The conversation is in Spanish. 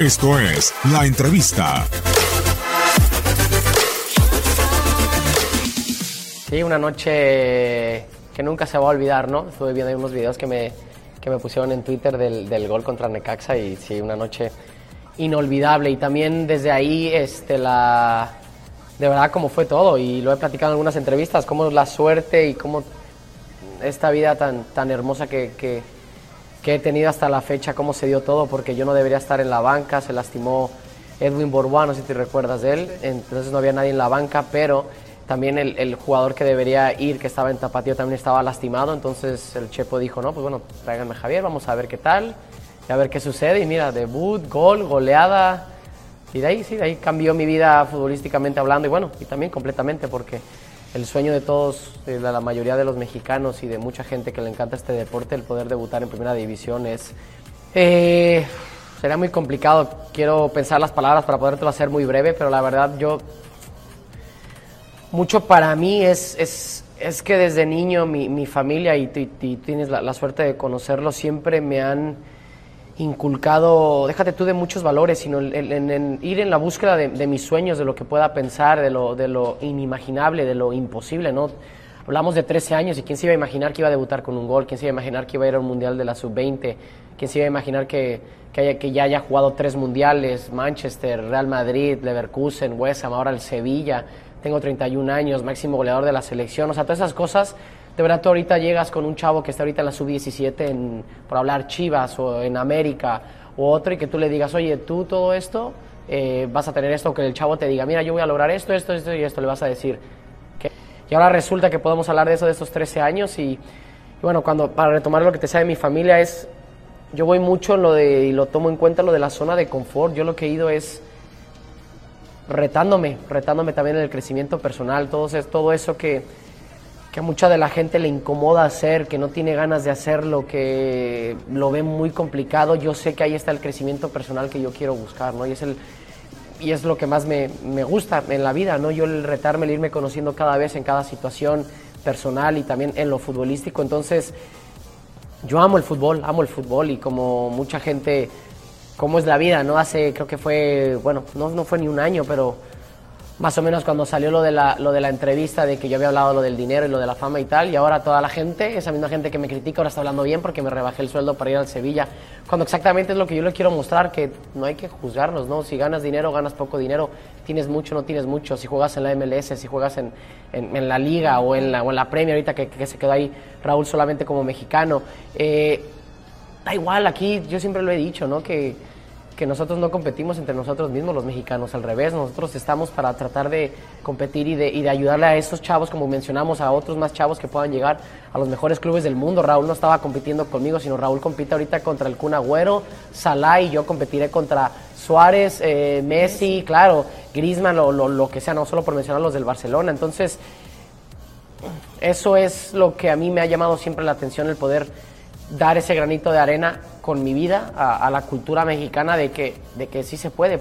Esto es La Entrevista. Sí, una noche que nunca se va a olvidar, ¿no? Estuve viendo unos videos que me, que me pusieron en Twitter del, del gol contra Necaxa y sí, una noche inolvidable. Y también desde ahí, este, la, de verdad, cómo fue todo. Y lo he platicado en algunas entrevistas, cómo la suerte y cómo esta vida tan, tan hermosa que, que, que he tenido hasta la fecha, cómo se dio todo, porque yo no debería estar en la banca, se lastimó Edwin Bourbois, no sé si te recuerdas de él, entonces no había nadie en la banca, pero también el, el, jugador que debería ir, que estaba en Tapatío, también estaba lastimado. Entonces el Chepo dijo, no, pues bueno, tráiganme a Javier, vamos a ver qué tal, y a ver qué sucede. Y mira, debut, gol, goleada. Y de ahí, sí, de ahí cambió mi vida futbolísticamente hablando. Y bueno, y también completamente, porque el sueño de todos, de la mayoría de los mexicanos y de mucha gente que le encanta este deporte, el poder debutar en primera división es... Eh, será muy complicado, quiero pensar las palabras para podértelo hacer muy breve, pero la verdad yo mucho para mí es, es, es que desde niño mi, mi familia, y, y, tienes la, suerte de conocerlo, siempre me han inculcado, déjate tú de muchos valores, sino en, ir en la búsqueda de, de, mis sueños, de lo que pueda pensar, de lo, de lo inimaginable, de lo imposible, ¿no? Hablamos de 13 años y quién se iba a imaginar que iba a debutar con un gol, quién se iba a imaginar que iba a ir a un mundial de la sub-20, quién se iba a imaginar que, que, haya, que ya haya jugado tres mundiales, Manchester, Real Madrid, Leverkusen, West Ham, ahora el Sevilla, tengo 31 años, máximo goleador de la selección, o sea, todas esas cosas, de verdad tú ahorita llegas con un chavo que está ahorita en la sub-17 por hablar Chivas o en América o otro y que tú le digas, oye, tú todo esto, eh, vas a tener esto, que el chavo te diga, mira, yo voy a lograr esto, esto, esto y esto, le vas a decir. Y ahora resulta que podemos hablar de eso de estos 13 años y, bueno, cuando, para retomar lo que te sabe mi familia es, yo voy mucho lo de, y lo tomo en cuenta, lo de la zona de confort, yo lo que he ido es retándome, retándome también en el crecimiento personal, todo eso que, que a mucha de la gente le incomoda hacer, que no tiene ganas de hacerlo, que lo ve muy complicado, yo sé que ahí está el crecimiento personal que yo quiero buscar, ¿no? Y es, el, y es lo que más me, me gusta en la vida, ¿no? Yo el retarme, el irme conociendo cada vez en cada situación personal y también en lo futbolístico, entonces yo amo el fútbol, amo el fútbol y como mucha gente cómo es la vida, ¿no? Hace, creo que fue, bueno, no, no fue ni un año, pero más o menos cuando salió lo de, la, lo de la entrevista de que yo había hablado lo del dinero y lo de la fama y tal, y ahora toda la gente, esa misma gente que me critica, ahora está hablando bien porque me rebajé el sueldo para ir al Sevilla, cuando exactamente es lo que yo le quiero mostrar, que no hay que juzgarnos, ¿no? Si ganas dinero, ganas poco dinero, tienes mucho, no tienes mucho, si juegas en la MLS, si juegas en, en, la Liga o en la, o en la Premier, ahorita que, que, se quedó ahí Raúl solamente como mexicano, eh, da igual, aquí yo siempre lo he dicho, ¿no? Que que nosotros no competimos entre nosotros mismos, los mexicanos, al revés, nosotros estamos para tratar de competir y de, y de ayudarle a esos chavos, como mencionamos, a otros más chavos que puedan llegar a los mejores clubes del mundo. Raúl no estaba compitiendo conmigo, sino Raúl compite ahorita contra el Kun Agüero, Salah y yo competiré contra Suárez, eh, Messi, claro, Griezmann, lo, lo, lo que sea, no solo por mencionar los del Barcelona. Entonces, eso es lo que a mí me ha llamado siempre la atención, el poder dar ese granito de arena con mi vida a, la cultura mexicana de que, de que sí se puede.